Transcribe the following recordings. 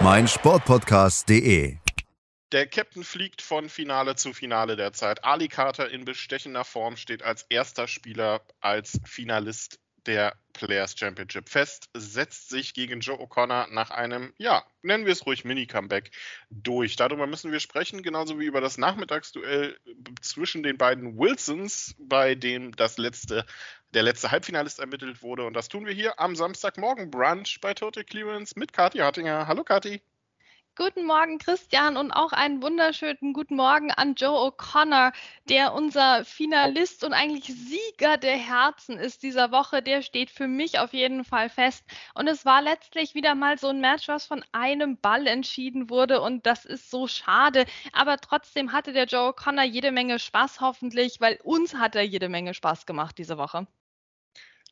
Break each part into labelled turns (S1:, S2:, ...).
S1: meinsportpodcast.de.
S2: Der Captain fliegt von Finale zu Finale derzeit. Ali Carter in bestechender Form steht als erster Spieler als Finalist der Players Championship fest, setzt sich gegen Joe O'Connor nach einem, ja, nennen wir es ruhig Mini-Comeback durch. Darüber müssen wir sprechen, genauso wie über das Nachmittagsduell zwischen den beiden Wilsons, bei dem das letzte, der letzte Halbfinalist ermittelt wurde. Und das tun wir hier am Samstagmorgen Brunch bei Total Clearance mit Kathi Hartinger. Hallo Kathi.
S3: Guten Morgen, Christian, und auch einen wunderschönen guten Morgen an Joe O'Connor, der unser Finalist und eigentlich Sieger der Herzen ist dieser Woche. Der steht für mich auf jeden Fall fest. Und es war letztlich wieder mal so ein Match, was von einem Ball entschieden wurde. Und das ist so schade. Aber trotzdem hatte der Joe O'Connor jede Menge Spaß, hoffentlich, weil uns hat er jede Menge Spaß gemacht diese Woche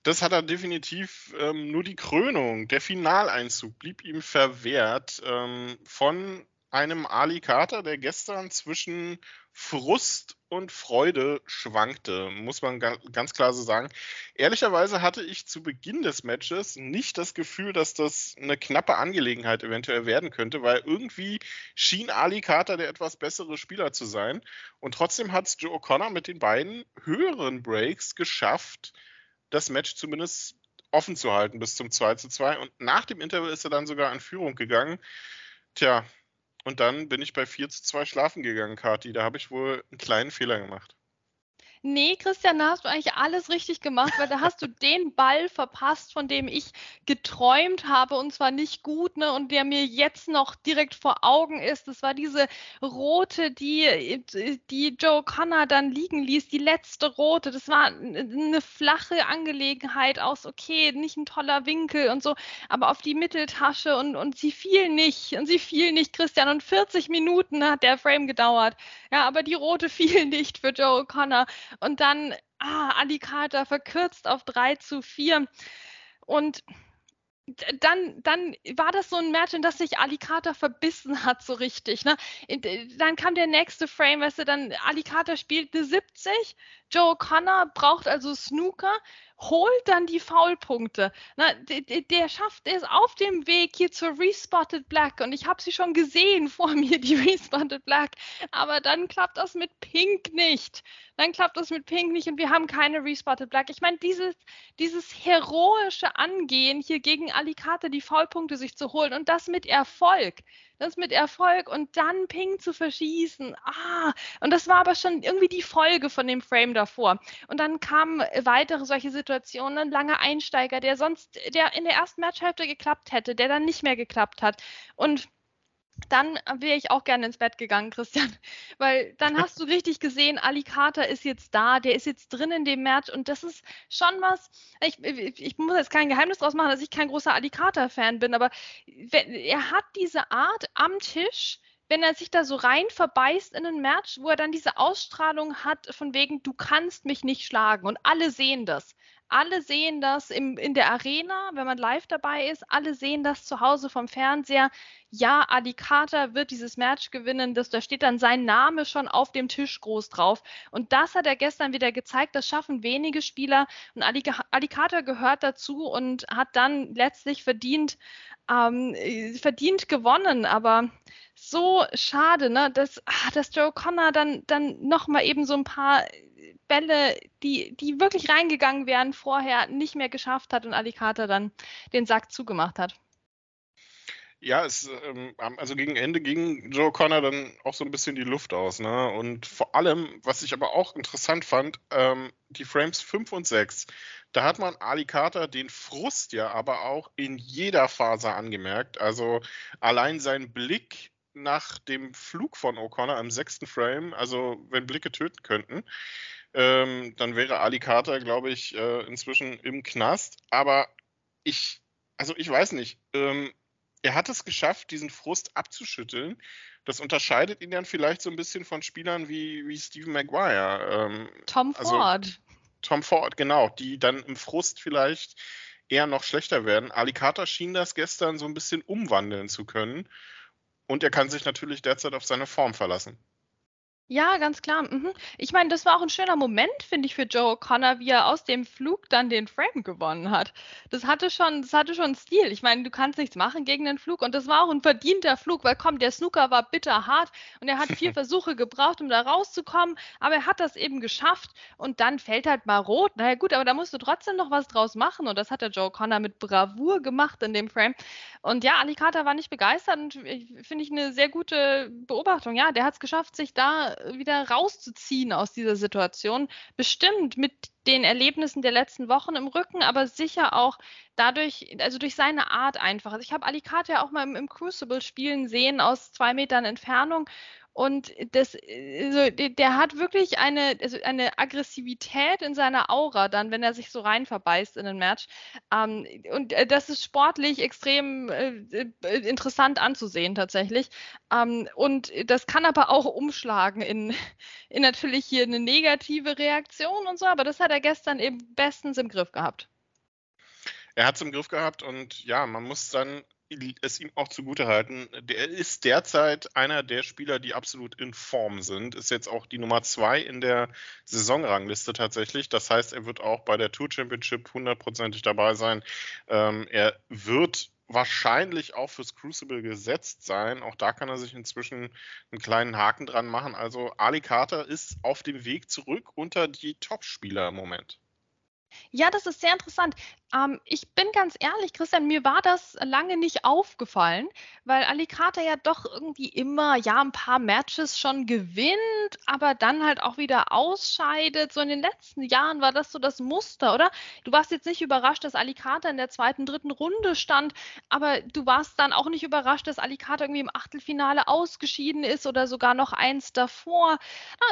S2: das hat er definitiv ähm, nur die Krönung. Der Finaleinzug blieb ihm verwehrt ähm, von einem Ali Carter, der gestern zwischen Frust und Freude schwankte, muss man ganz klar so sagen. Ehrlicherweise hatte ich zu Beginn des Matches nicht das Gefühl, dass das eine knappe Angelegenheit eventuell werden könnte, weil irgendwie schien Ali Carter der etwas bessere Spieler zu sein. Und trotzdem hat es Joe O'Connor mit den beiden höheren Breaks geschafft, das Match zumindest offen zu halten bis zum 2 zu 2. Und nach dem Interval ist er dann sogar in Führung gegangen. Tja, und dann bin ich bei 4 zu 2 schlafen gegangen, Kati. Da habe ich wohl einen kleinen Fehler gemacht.
S3: Nee, Christian, da hast du eigentlich alles richtig gemacht, weil da hast du den Ball verpasst, von dem ich geträumt habe und zwar nicht gut, ne, und der mir jetzt noch direkt vor Augen ist. Das war diese rote, die, die Joe Connor dann liegen ließ, die letzte rote. Das war eine flache Angelegenheit aus, okay, nicht ein toller Winkel und so, aber auf die Mitteltasche und, und sie fiel nicht und sie fiel nicht, Christian, und 40 Minuten hat der Frame gedauert. Ja, aber die rote fiel nicht für Joe Connor. Und dann, ah, Alicata verkürzt auf 3 zu 4. Und dann, dann war das so ein Match, in das sich Alicata verbissen hat, so richtig. Ne? Dann kam der nächste Frame, weißt du, dann Alicata spielt eine 70, Joe Connor braucht also Snooker, holt dann die Foulpunkte. Na, der, der, schafft es auf dem Weg hier zur Respotted Black und ich habe sie schon gesehen vor mir, die Respotted Black. Aber dann klappt das mit Pink nicht. Dann klappt das mit Pink nicht und wir haben keine Respotted Black. Ich meine, dieses, dieses heroische Angehen hier gegen Alicate die Foulpunkte sich zu holen und das mit Erfolg das mit Erfolg und dann Ping zu verschießen. Ah, und das war aber schon irgendwie die Folge von dem Frame davor. Und dann kamen weitere solche Situationen, ein langer Einsteiger, der sonst, der in der ersten Matchhälfte geklappt hätte, der dann nicht mehr geklappt hat. Und dann wäre ich auch gerne ins Bett gegangen, Christian, weil dann hast du richtig gesehen, Ali Carter ist jetzt da, der ist jetzt drin in dem Match und das ist schon was, ich, ich muss jetzt kein Geheimnis draus machen, dass ich kein großer Ali Carter-Fan bin, aber er hat diese Art am Tisch, wenn er sich da so rein verbeißt in ein Match, wo er dann diese Ausstrahlung hat, von wegen, du kannst mich nicht schlagen und alle sehen das alle sehen das im, in der Arena, wenn man live dabei ist. Alle sehen das zu Hause vom Fernseher. Ja, Adi Carter wird dieses Match gewinnen. Das, da steht dann sein Name schon auf dem Tisch groß drauf. Und das hat er gestern wieder gezeigt. Das schaffen wenige Spieler. Und Adi, Adi Carter gehört dazu und hat dann letztlich verdient, ähm, verdient gewonnen. Aber so schade, ne, dass, ah, dass Joe Connor dann, dann nochmal eben so ein paar Bälle, die, die wirklich reingegangen wären, vorher nicht mehr geschafft hat und Alicata dann den Sack zugemacht hat.
S2: Ja, es, ähm, also gegen Ende ging Joe Connor dann auch so ein bisschen die Luft aus. Ne? Und vor allem, was ich aber auch interessant fand, ähm, die Frames 5 und 6, da hat man Ali Carter den Frust ja aber auch in jeder Phase angemerkt. Also allein sein Blick nach dem Flug von O'Connor im sechsten Frame, also wenn Blicke töten könnten, ähm, dann wäre Ali Carter, glaube ich, äh, inzwischen im Knast. Aber ich, also ich weiß nicht, ähm, er hat es geschafft, diesen Frust abzuschütteln. Das unterscheidet ihn dann vielleicht so ein bisschen von Spielern wie, wie Stephen Maguire.
S3: Ähm, Tom also Ford.
S2: Tom Ford, genau, die dann im Frust vielleicht eher noch schlechter werden. Alicata schien das gestern so ein bisschen umwandeln zu können. Und er kann sich natürlich derzeit auf seine Form verlassen.
S3: Ja, ganz klar. Mhm. Ich meine, das war auch ein schöner Moment, finde ich, für Joe O'Connor, wie er aus dem Flug dann den Frame gewonnen hat. Das hatte schon, das hatte schon Stil. Ich meine, du kannst nichts machen gegen den Flug und das war auch ein verdienter Flug, weil komm, der Snooker war bitter hart und er hat vier Versuche gebraucht, um da rauszukommen, aber er hat das eben geschafft und dann fällt halt mal rot. Na ja, gut, aber da musst du trotzdem noch was draus machen und das hat der Joe O'Connor mit Bravour gemacht in dem Frame. Und ja, Alicata war nicht begeistert und finde ich eine sehr gute Beobachtung. Ja, der hat es geschafft, sich da wieder rauszuziehen aus dieser Situation. Bestimmt mit den Erlebnissen der letzten Wochen im Rücken, aber sicher auch dadurch, also durch seine Art einfach. Also ich habe Alicante ja auch mal im, im Crucible spielen sehen aus zwei Metern Entfernung und das, also der hat wirklich eine, also eine Aggressivität in seiner Aura dann, wenn er sich so rein verbeißt in ein Match. Ähm, und äh, das ist sportlich extrem äh, äh, interessant anzusehen tatsächlich. Ähm, und das kann aber auch umschlagen in, in natürlich hier eine negative Reaktion und so, aber das hat er gestern eben bestens im Griff gehabt.
S2: Er hat es im Griff gehabt und ja, man muss dann es ihm auch zugutehalten. Der ist derzeit einer der Spieler, die absolut in Form sind. Ist jetzt auch die Nummer zwei in der Saisonrangliste tatsächlich. Das heißt, er wird auch bei der Tour Championship hundertprozentig dabei sein. Ähm, er wird wahrscheinlich auch fürs Crucible gesetzt sein. Auch da kann er sich inzwischen einen kleinen Haken dran machen. Also Ali Carter ist auf dem Weg zurück unter die Top-Spieler im Moment.
S3: Ja, das ist sehr interessant. Ähm, ich bin ganz ehrlich, Christian, mir war das lange nicht aufgefallen, weil Alicante ja doch irgendwie immer, ja, ein paar Matches schon gewinnt, aber dann halt auch wieder ausscheidet. So in den letzten Jahren war das so das Muster, oder? Du warst jetzt nicht überrascht, dass Alicante in der zweiten, dritten Runde stand, aber du warst dann auch nicht überrascht, dass Alicante irgendwie im Achtelfinale ausgeschieden ist oder sogar noch eins davor.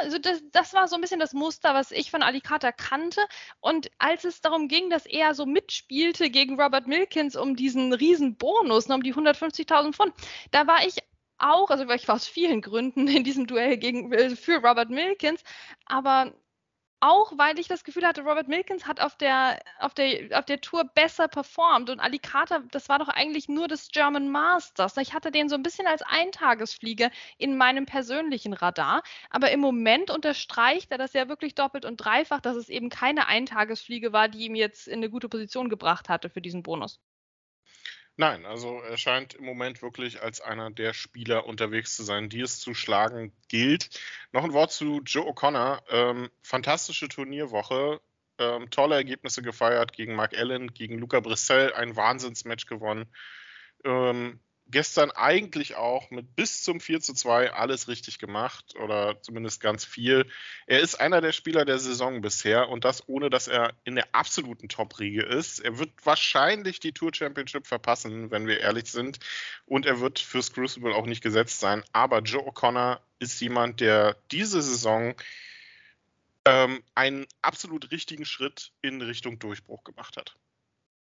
S3: Also das, das war so ein bisschen das Muster, was ich von Alicante kannte. Und als es darum ging, dass er so mit spielte gegen Robert Milkins um diesen riesen Bonus, ne, um die 150.000 Pfund. Da war ich auch, also ich war aus vielen Gründen in diesem Duell gegen, äh, für Robert Milkins, aber auch weil ich das Gefühl hatte, Robert Milkins hat auf der, auf der, auf der Tour besser performt und Ali Carter, das war doch eigentlich nur das German Masters. Ich hatte den so ein bisschen als Eintagesfliege in meinem persönlichen Radar, aber im Moment unterstreicht er das ja wirklich doppelt und dreifach, dass es eben keine Eintagesfliege war, die ihm jetzt in eine gute Position gebracht hatte für diesen Bonus.
S2: Nein, also er scheint im Moment wirklich als einer der Spieler unterwegs zu sein, die es zu schlagen gilt. Noch ein Wort zu Joe O'Connor. Ähm, fantastische Turnierwoche. Ähm, tolle Ergebnisse gefeiert gegen Mark Allen, gegen Luca Brissell, ein Wahnsinnsmatch gewonnen. Ähm, gestern eigentlich auch mit bis zum 4 zu 2 alles richtig gemacht oder zumindest ganz viel. Er ist einer der Spieler der Saison bisher und das ohne, dass er in der absoluten Top-Riege ist. Er wird wahrscheinlich die Tour Championship verpassen, wenn wir ehrlich sind. Und er wird fürs Crucible auch nicht gesetzt sein. Aber Joe O'Connor ist jemand, der diese Saison ähm, einen absolut richtigen Schritt in Richtung Durchbruch gemacht hat.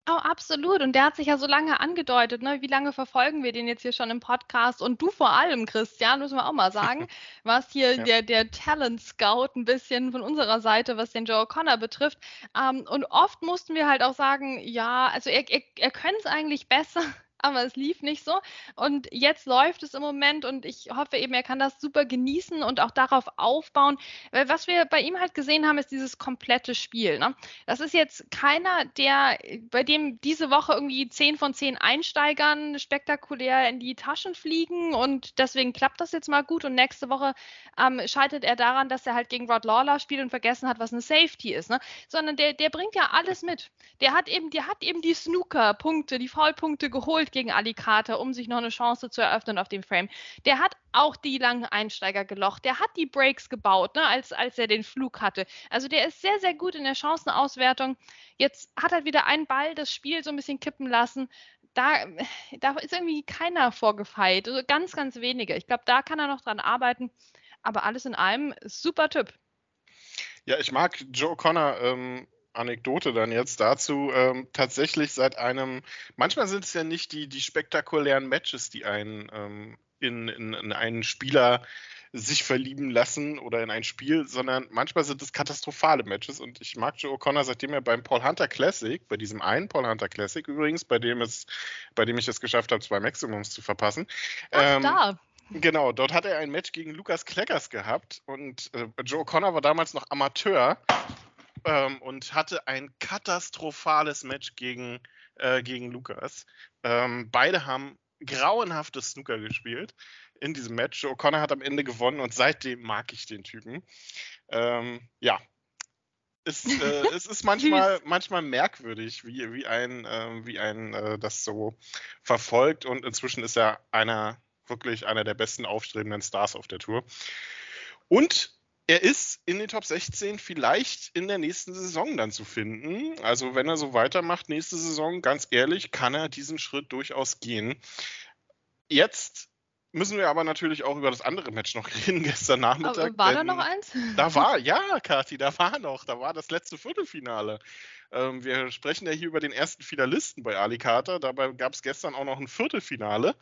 S3: Oh, absolut. Und der hat sich ja so lange angedeutet. Ne? Wie lange verfolgen wir den jetzt hier schon im Podcast? Und du vor allem, Christian, müssen wir auch mal sagen, warst hier ja. der, der Talent Scout ein bisschen von unserer Seite, was den Joe O'Connor betrifft. Ähm, und oft mussten wir halt auch sagen, ja, also er, er, er könnte es eigentlich besser aber es lief nicht so. Und jetzt läuft es im Moment und ich hoffe eben, er kann das super genießen und auch darauf aufbauen. Weil was wir bei ihm halt gesehen haben, ist dieses komplette Spiel. Ne? Das ist jetzt keiner, der bei dem diese Woche irgendwie 10 von 10 Einsteigern spektakulär in die Taschen fliegen und deswegen klappt das jetzt mal gut und nächste Woche ähm, scheitert er daran, dass er halt gegen Rod Lawler spielt und vergessen hat, was eine Safety ist. Ne? Sondern der, der bringt ja alles mit. Der hat eben, der hat eben die Snooker-Punkte, die Foul-Punkte geholt gegen Alicate, um sich noch eine Chance zu eröffnen auf dem Frame. Der hat auch die langen Einsteiger gelocht. Der hat die Breaks gebaut, ne, als, als er den Flug hatte. Also der ist sehr, sehr gut in der Chancenauswertung. Jetzt hat er wieder einen Ball das Spiel so ein bisschen kippen lassen. Da, da ist irgendwie keiner vorgefeit. Also ganz, ganz wenige. Ich glaube, da kann er noch dran arbeiten. Aber alles in allem super Typ.
S2: Ja, ich mag Joe Connor ähm, Anekdote dann jetzt dazu. Ähm, tatsächlich seit einem, manchmal sind es ja nicht die, die spektakulären Matches, die einen ähm, in, in, in einen Spieler sich verlieben lassen oder in ein Spiel, sondern manchmal sind es katastrophale Matches und ich mag Joe O'Connor, seitdem er beim Paul Hunter Classic, bei diesem einen Paul Hunter Classic übrigens, bei dem es, bei dem ich es geschafft habe, zwei Maximums zu verpassen.
S3: Ach, ähm, da.
S2: Genau, dort hat er ein Match gegen Lukas Kleckers gehabt und äh, Joe O'Connor war damals noch Amateur ähm, und hatte ein katastrophales Match gegen, äh, gegen Lukas. Ähm, beide haben grauenhaftes Snooker gespielt in diesem Match. O'Connor hat am Ende gewonnen und seitdem mag ich den Typen. Ähm, ja. Es, äh, es ist manchmal, manchmal merkwürdig, wie, wie ein, äh, wie ein äh, das so verfolgt und inzwischen ist er einer, wirklich einer der besten aufstrebenden Stars auf der Tour. Und er ist in den Top 16 vielleicht in der nächsten Saison dann zu finden. Also wenn er so weitermacht nächste Saison, ganz ehrlich, kann er diesen Schritt durchaus gehen. Jetzt müssen wir aber natürlich auch über das andere Match noch reden gestern Nachmittag.
S3: Aber war da noch eins?
S2: Da war, ja, Kathi, da war noch, da war das letzte Viertelfinale. Ähm, wir sprechen ja hier über den ersten Finalisten bei Alicata. Dabei gab es gestern auch noch ein Viertelfinale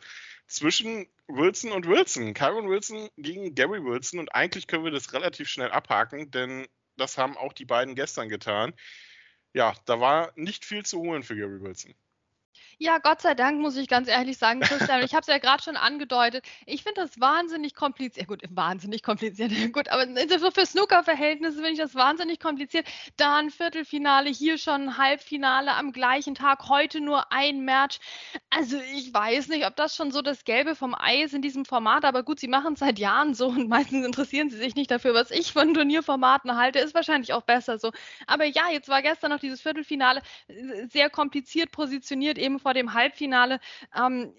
S2: zwischen Wilson und Wilson. Kyron Wilson gegen Gary Wilson. Und eigentlich können wir das relativ schnell abhaken, denn das haben auch die beiden gestern getan. Ja, da war nicht viel zu holen für Gary Wilson.
S3: Ja, Gott sei Dank, muss ich ganz ehrlich sagen, Christian. ich habe es ja gerade schon angedeutet. Ich finde das wahnsinnig kompliziert. Ja, gut, wahnsinnig kompliziert. gut, aber für Snooker-Verhältnisse finde ich das wahnsinnig kompliziert. Da ein Viertelfinale, hier schon ein Halbfinale am gleichen Tag, heute nur ein Match. Also, ich weiß nicht, ob das schon so das Gelbe vom Ei ist in diesem Format. Aber gut, sie machen es seit Jahren so und meistens interessieren sie sich nicht dafür, was ich von Turnierformaten halte. Ist wahrscheinlich auch besser so. Aber ja, jetzt war gestern noch dieses Viertelfinale sehr kompliziert positioniert, eben vor dem Halbfinale. Ähm,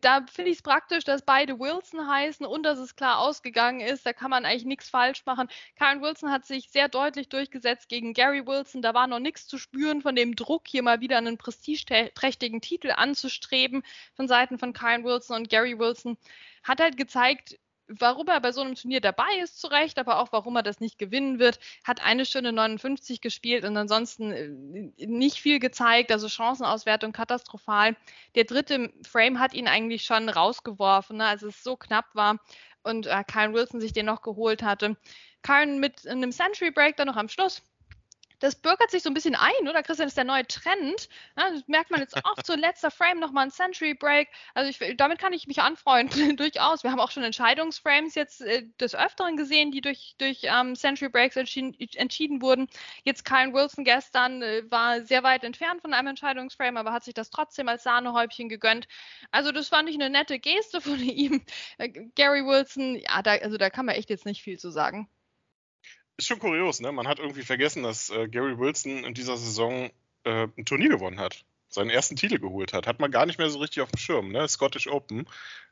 S3: da finde ich es praktisch, dass beide Wilson heißen und dass es klar ausgegangen ist. Da kann man eigentlich nichts falsch machen. Karen Wilson hat sich sehr deutlich durchgesetzt gegen Gary Wilson. Da war noch nichts zu spüren von dem Druck, hier mal wieder einen prestigeträchtigen Titel anzustreben von Seiten von Karen Wilson und Gary Wilson. Hat halt gezeigt, warum er bei so einem Turnier dabei ist, zu Recht, aber auch warum er das nicht gewinnen wird. Hat eine Stunde 59 gespielt und ansonsten äh, nicht viel gezeigt, also Chancenauswertung katastrophal. Der dritte Frame hat ihn eigentlich schon rausgeworfen, ne, als es so knapp war und äh, Karen Wilson sich den noch geholt hatte. Karen mit einem Century Break dann noch am Schluss das bürgert sich so ein bisschen ein, oder Christian, ist der neue Trend. Ja, das merkt man jetzt oft, so letzter Frame nochmal ein Century Break. Also ich, damit kann ich mich anfreunden, durchaus. Wir haben auch schon Entscheidungsframes jetzt äh, des Öfteren gesehen, die durch, durch ähm, Century Breaks entschieden, entschieden, wurden. Jetzt Kyle Wilson gestern äh, war sehr weit entfernt von einem Entscheidungsframe, aber hat sich das trotzdem als Sahnehäubchen gegönnt. Also das fand ich eine nette Geste von ihm. Äh, Gary Wilson, ja, da, also da kann man echt jetzt nicht viel zu sagen
S2: ist schon kurios, ne? Man hat irgendwie vergessen, dass äh, Gary Wilson in dieser Saison äh, ein Turnier gewonnen hat. Seinen ersten Titel geholt hat. Hat man gar nicht mehr so richtig auf dem Schirm, ne? Scottish Open,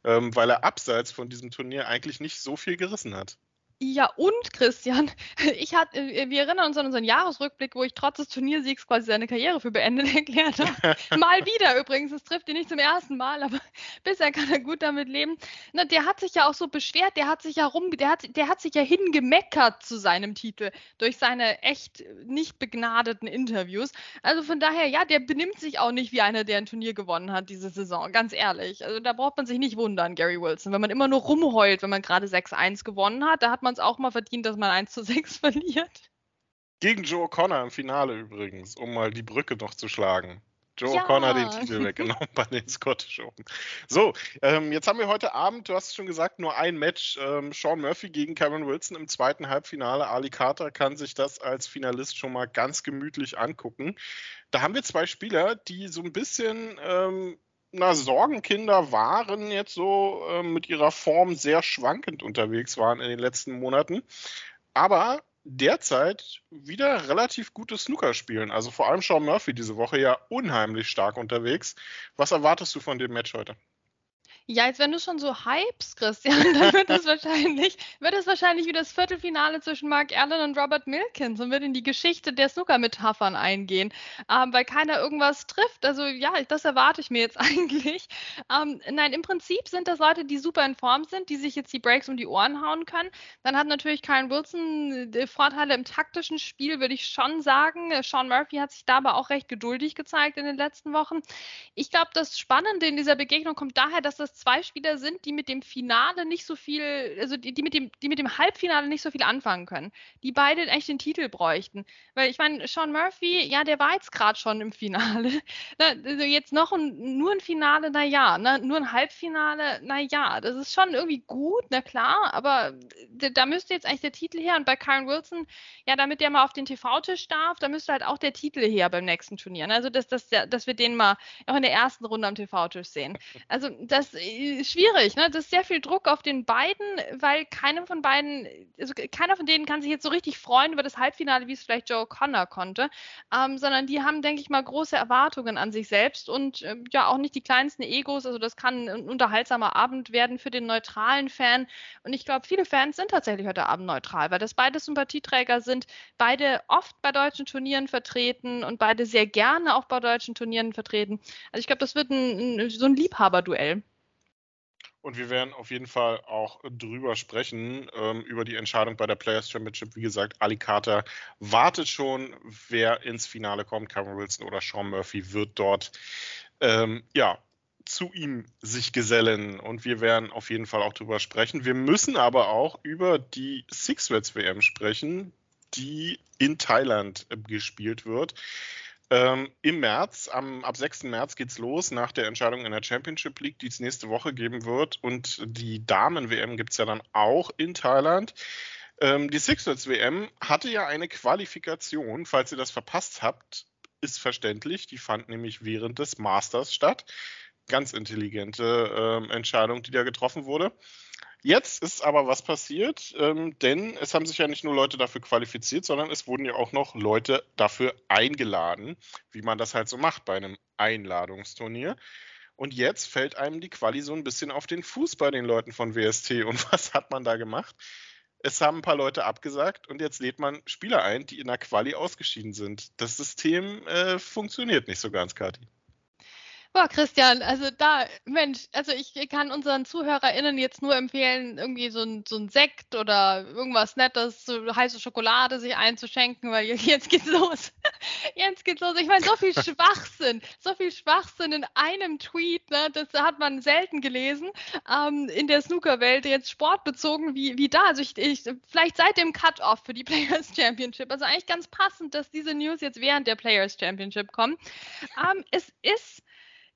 S2: ähm, weil er abseits von diesem Turnier eigentlich nicht so viel gerissen hat.
S3: Ja, und Christian, ich hatte, äh, wir erinnern uns an unseren Jahresrückblick, wo ich trotz des Turniersiegs quasi seine Karriere für beendet erklärt habe. Mal wieder übrigens, das trifft ihn nicht zum ersten Mal, aber bisher kann er gut damit leben. Na, der hat sich ja auch so beschwert, der hat sich ja rum, der hat, der hat sich ja hingemeckert zu seinem Titel durch seine echt nicht begnadeten Interviews. Also von daher, ja, der benimmt sich auch nicht wie einer, der ein Turnier gewonnen hat diese Saison, ganz ehrlich. Also da braucht man sich nicht wundern, Gary Wilson. Wenn man immer nur rumheult, wenn man gerade 6-1 gewonnen hat, da hat man man es auch mal verdient, dass man 1 zu 6 verliert.
S2: Gegen Joe O'Connor im Finale übrigens, um mal die Brücke noch zu schlagen. Joe ja. O'Connor den Titel weggenommen bei den Scottish Open. So, ähm, jetzt haben wir heute Abend, du hast es schon gesagt, nur ein Match. Ähm, Sean Murphy gegen Cameron Wilson im zweiten Halbfinale. Ali Carter kann sich das als Finalist schon mal ganz gemütlich angucken. Da haben wir zwei Spieler, die so ein bisschen ähm, na, Sorgenkinder waren jetzt so äh, mit ihrer Form sehr schwankend unterwegs waren in den letzten Monaten. Aber derzeit wieder relativ gutes Snooker spielen. Also vor allem Sean Murphy diese Woche ja unheimlich stark unterwegs. Was erwartest du von dem Match heute?
S3: Ja, jetzt wenn du schon so hypst, Christian, dann wird es wahrscheinlich, wird es wahrscheinlich wie das Viertelfinale zwischen Mark Allen und Robert Milkins und wird in die Geschichte der Snooker-Metaphern eingehen, ähm, weil keiner irgendwas trifft. Also ja, das erwarte ich mir jetzt eigentlich. Ähm, nein, im Prinzip sind das Leute, die super in Form sind, die sich jetzt die Breaks um die Ohren hauen können. Dann hat natürlich Kyle Wilson äh, Vorteile im taktischen Spiel, würde ich schon sagen. Sean Murphy hat sich da aber auch recht geduldig gezeigt in den letzten Wochen. Ich glaube, das Spannende in dieser Begegnung kommt daher, dass das zwei Spieler sind, die mit dem Finale nicht so viel, also die, die, mit, dem, die mit dem Halbfinale nicht so viel anfangen können. Die beide echt den Titel bräuchten. Weil ich meine, Sean Murphy, ja, der war jetzt gerade schon im Finale. also jetzt noch ein, nur ein Finale, naja, ne? nur ein Halbfinale, naja, das ist schon irgendwie gut, na klar, aber da müsste jetzt eigentlich der Titel her. Und bei Karen Wilson, ja, damit der mal auf den TV-Tisch darf, da müsste halt auch der Titel her beim nächsten Turnier. Ne? Also, dass, dass, dass wir den mal auch in der ersten Runde am TV-Tisch sehen. Also, das schwierig, ne? Das ist sehr viel Druck auf den beiden, weil keinem von beiden, also keiner von denen kann sich jetzt so richtig freuen über das Halbfinale, wie es vielleicht Joe Connor konnte, ähm, sondern die haben, denke ich mal, große Erwartungen an sich selbst und äh, ja auch nicht die kleinsten Egos. Also das kann ein unterhaltsamer Abend werden für den neutralen Fan. Und ich glaube, viele Fans sind tatsächlich heute Abend neutral, weil das beide Sympathieträger sind, beide oft bei deutschen Turnieren vertreten und beide sehr gerne auch bei deutschen Turnieren vertreten. Also ich glaube, das wird ein, ein, so ein Liebhaberduell.
S2: Und wir werden auf jeden Fall auch drüber sprechen, ähm, über die Entscheidung bei der Players Championship. Wie gesagt, Ali Carter wartet schon, wer ins Finale kommt. Cameron Wilson oder Sean Murphy wird dort, ähm, ja, zu ihm sich gesellen. Und wir werden auf jeden Fall auch drüber sprechen. Wir müssen aber auch über die Six Reds WM sprechen, die in Thailand äh, gespielt wird. Ähm, Im März, am, ab 6. März geht's los nach der Entscheidung in der Championship League, die es nächste Woche geben wird. Und die Damen-WM gibt es ja dann auch in Thailand. Ähm, die Sixers WM hatte ja eine Qualifikation, falls ihr das verpasst habt, ist verständlich. Die fand nämlich während des Masters statt. Ganz intelligente ähm, Entscheidung, die da getroffen wurde. Jetzt ist aber was passiert, ähm, denn es haben sich ja nicht nur Leute dafür qualifiziert, sondern es wurden ja auch noch Leute dafür eingeladen, wie man das halt so macht bei einem Einladungsturnier. Und jetzt fällt einem die Quali so ein bisschen auf den Fuß bei den Leuten von WST. Und was hat man da gemacht? Es haben ein paar Leute abgesagt und jetzt lädt man Spieler ein, die in der Quali ausgeschieden sind. Das System äh, funktioniert nicht so ganz, Kati.
S3: Boah, Christian, also da, Mensch, also ich kann unseren ZuhörerInnen jetzt nur empfehlen, irgendwie so ein, so ein Sekt oder irgendwas Nettes, so heiße Schokolade sich einzuschenken, weil jetzt geht's los. Jetzt geht's los. Ich meine, so viel Schwachsinn, so viel Schwachsinn in einem Tweet, ne, das hat man selten gelesen ähm, in der Snookerwelt, jetzt sportbezogen wie, wie da. Also ich, ich vielleicht seit dem Cut-Off für die Players Championship. Also eigentlich ganz passend, dass diese News jetzt während der Players Championship kommen. Ähm, es ist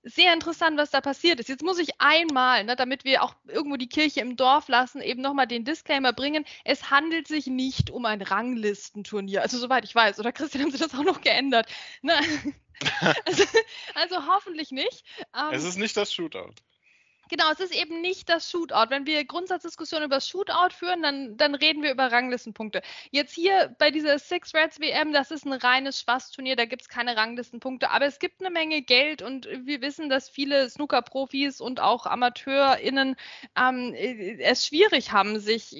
S3: sehr interessant, was da passiert ist. Jetzt muss ich einmal, ne, damit wir auch irgendwo die Kirche im Dorf lassen, eben nochmal den Disclaimer bringen. Es handelt sich nicht um ein Ranglistenturnier. Also soweit ich weiß. Oder Christian, haben Sie das auch noch geändert? Ne? also, also, hoffentlich nicht.
S2: Ähm, es ist nicht das Shootout.
S3: Genau, es ist eben nicht das Shootout. Wenn wir Grundsatzdiskussionen über das Shootout führen, dann, dann reden wir über Ranglistenpunkte. Jetzt hier bei dieser Six Reds WM, das ist ein reines Spaßturnier, da gibt es keine Ranglistenpunkte, aber es gibt eine Menge Geld und wir wissen, dass viele Snooker-Profis und auch AmateurInnen ähm, es schwierig haben, sich,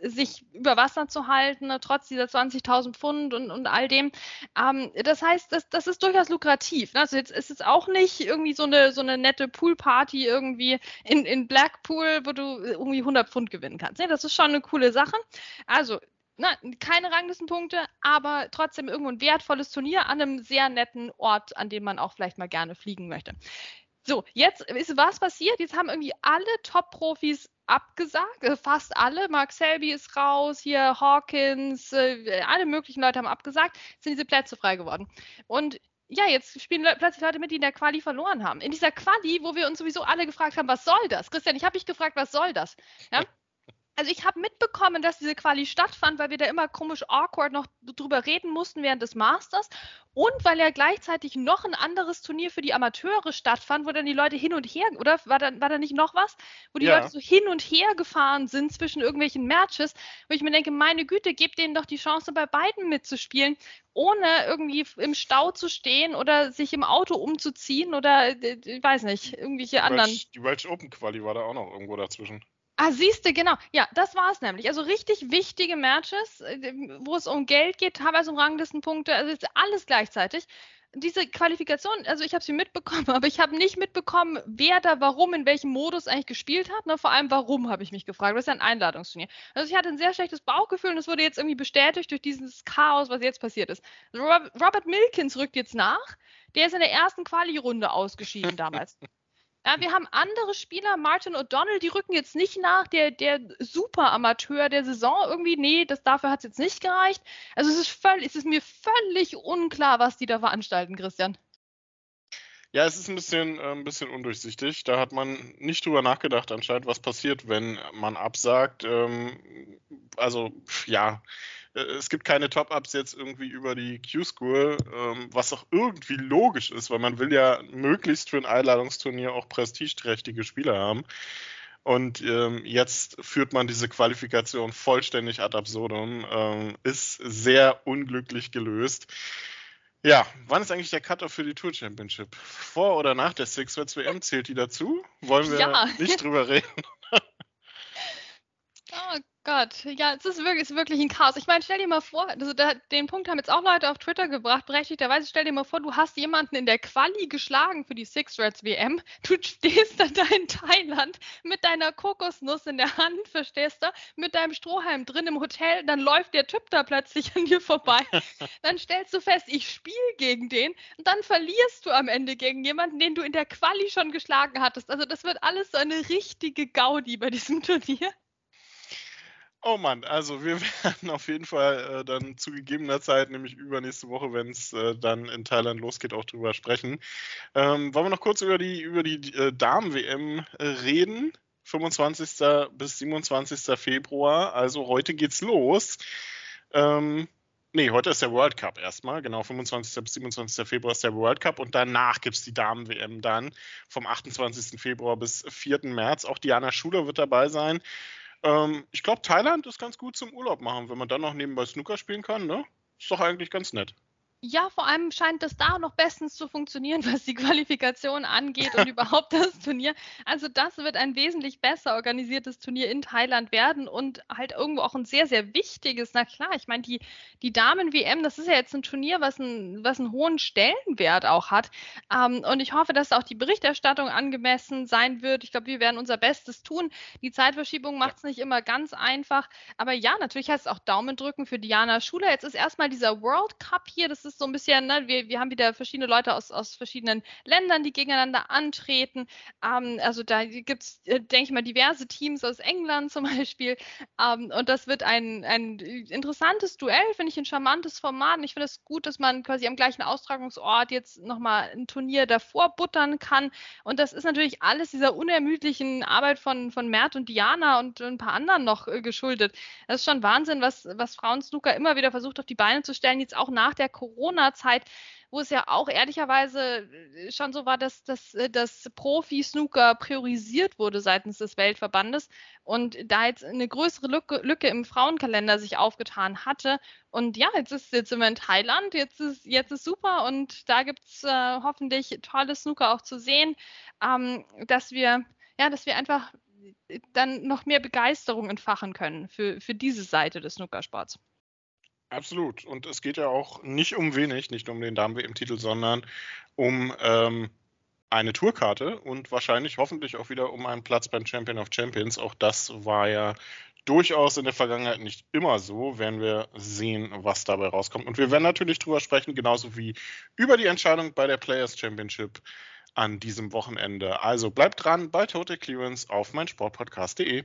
S3: sich über Wasser zu halten, trotz dieser 20.000 Pfund und, und all dem. Ähm, das heißt, das, das ist durchaus lukrativ. Ne? Also jetzt ist es auch nicht irgendwie so eine, so eine nette Poolparty irgendwie in, in Blackpool, wo du irgendwie 100 Pfund gewinnen kannst. Ja, das ist schon eine coole Sache. Also, na, keine Ranglistenpunkte, aber trotzdem irgendwo ein wertvolles Turnier an einem sehr netten Ort, an dem man auch vielleicht mal gerne fliegen möchte. So, jetzt ist was passiert. Jetzt haben irgendwie alle Top-Profis abgesagt, äh, fast alle. Mark Selby ist raus, hier Hawkins, äh, alle möglichen Leute haben abgesagt, sind diese Plätze frei geworden. Und ja, jetzt spielen Le plötzlich Leute mit, die in der Quali verloren haben. In dieser Quali, wo wir uns sowieso alle gefragt haben, was soll das? Christian, ich habe mich gefragt, was soll das? Ja? Also ich habe mitbekommen, dass diese Quali stattfand, weil wir da immer komisch awkward noch drüber reden mussten während des Masters und weil ja gleichzeitig noch ein anderes Turnier für die Amateure stattfand, wo dann die Leute hin und her, oder war da, war da nicht noch was, wo die ja. Leute so hin und her gefahren sind zwischen irgendwelchen Matches, wo ich mir denke, meine Güte, gebt denen doch die Chance, bei beiden mitzuspielen, ohne irgendwie im Stau zu stehen oder sich im Auto umzuziehen oder ich weiß nicht, irgendwelche anderen.
S2: Die Welsh Open Quali war da auch noch irgendwo dazwischen.
S3: Ah, siehste, genau. Ja, das war es nämlich. Also richtig wichtige Matches, äh, wo es um Geld geht, teilweise um Ranglistenpunkte, also alles gleichzeitig. Diese Qualifikation, also ich habe sie mitbekommen, aber ich habe nicht mitbekommen, wer da warum in welchem Modus eigentlich gespielt hat. Ne? Vor allem warum, habe ich mich gefragt. Das ist ja ein Einladungsturnier. Also ich hatte ein sehr schlechtes Bauchgefühl und es wurde jetzt irgendwie bestätigt durch dieses Chaos, was jetzt passiert ist. Robert Milkins rückt jetzt nach. Der ist in der ersten Quali-Runde ausgeschieden damals. Ja, wir haben andere Spieler, Martin O'Donnell, die rücken jetzt nicht nach, der, der Super-Amateur der Saison irgendwie, nee, das, dafür hat es jetzt nicht gereicht. Also es ist, völlig, es ist mir völlig unklar, was die da veranstalten, Christian.
S2: Ja, es ist ein bisschen, äh, ein bisschen undurchsichtig. Da hat man nicht drüber nachgedacht, anscheinend, was passiert, wenn man absagt. Ähm, also, ja, es gibt keine Top-Ups jetzt irgendwie über die Q-School, ähm, was auch irgendwie logisch ist, weil man will ja möglichst für ein Einladungsturnier auch prestigeträchtige Spieler haben. Und ähm, jetzt führt man diese Qualifikation vollständig ad absurdum. Ähm, ist sehr unglücklich gelöst. Ja, wann ist eigentlich der Cutter für die Tour Championship? Vor oder nach der Six Reds WM zählt die dazu? Wollen wir ja. nicht drüber reden?
S3: Gott, ja, es ist wirklich, es ist wirklich ein Chaos. Ich meine, stell dir mal vor, also da, den Punkt haben jetzt auch Leute auf Twitter gebracht, berechtigterweise, stell dir mal vor, du hast jemanden in der Quali geschlagen für die Six Reds WM, du stehst dann da in Thailand mit deiner Kokosnuss in der Hand, verstehst du, mit deinem Strohhalm drin im Hotel, dann läuft der Typ da plötzlich an dir vorbei, dann stellst du fest, ich spiele gegen den. Und dann verlierst du am Ende gegen jemanden, den du in der Quali schon geschlagen hattest. Also das wird alles so eine richtige Gaudi bei diesem Turnier.
S2: Oh Mann, also wir werden auf jeden Fall äh, dann zu gegebener Zeit, nämlich übernächste Woche, wenn es äh, dann in Thailand losgeht, auch drüber sprechen. Ähm, wollen wir noch kurz über die, über die äh, Damen-WM äh, reden? 25. bis 27. Februar, also heute geht's los. Ähm, nee, heute ist der World Cup erstmal, genau, 25. bis 27. Februar ist der World Cup und danach gibt es die Damen-WM dann vom 28. Februar bis 4. März. Auch Diana Schuler wird dabei sein. Ähm, ich glaube, Thailand ist ganz gut zum Urlaub machen, wenn man dann noch nebenbei Snooker spielen kann, ne? Ist doch eigentlich ganz nett.
S3: Ja, vor allem scheint das da noch bestens zu funktionieren, was die Qualifikation angeht und überhaupt das Turnier. Also das wird ein wesentlich besser organisiertes Turnier in Thailand werden und halt irgendwo auch ein sehr, sehr wichtiges. Na klar, ich meine, die, die Damen-WM, das ist ja jetzt ein Turnier, was, ein, was einen hohen Stellenwert auch hat. Ähm, und ich hoffe, dass auch die Berichterstattung angemessen sein wird. Ich glaube, wir werden unser Bestes tun. Die Zeitverschiebung macht es nicht immer ganz einfach. Aber ja, natürlich heißt es auch Daumen drücken für Diana Schuler. Jetzt ist erstmal dieser World Cup hier. Das ist so ein bisschen, ne, wir, wir haben wieder verschiedene Leute aus, aus verschiedenen Ländern, die gegeneinander antreten. Ähm, also da gibt es, äh, denke ich mal, diverse Teams aus England zum Beispiel. Ähm, und das wird ein, ein interessantes Duell, finde ich ein charmantes Format. Und ich finde es gut, dass man quasi am gleichen Austragungsort jetzt nochmal ein Turnier davor buttern kann. Und das ist natürlich alles dieser unermüdlichen Arbeit von, von Mert und Diana und ein paar anderen noch äh, geschuldet. Das ist schon Wahnsinn, was, was Frauen Snooker immer wieder versucht auf die Beine zu stellen, jetzt auch nach der Corona- Corona-Zeit, wo es ja auch ehrlicherweise äh, schon so war, dass, dass äh, das Profi-Snooker priorisiert wurde seitens des Weltverbandes und da jetzt eine größere Lücke, Lücke im Frauenkalender sich aufgetan hatte. Und ja, jetzt, ist, jetzt sind wir in Thailand, jetzt ist, jetzt ist super und da gibt es äh, hoffentlich tolles Snooker auch zu sehen, ähm, dass wir, ja, dass wir einfach dann noch mehr Begeisterung entfachen können für, für diese Seite des Snookersports.
S2: Absolut. Und es geht ja auch nicht um wenig, nicht um den Damen-WM-Titel, sondern um ähm, eine Tourkarte und wahrscheinlich hoffentlich auch wieder um einen Platz beim Champion of Champions. Auch das war ja durchaus in der Vergangenheit nicht immer so. Werden wir sehen, was dabei rauskommt. Und wir werden natürlich drüber sprechen, genauso wie über die Entscheidung bei der Players Championship an diesem Wochenende. Also bleibt dran bei Total Clearance auf meinsportpodcast.de.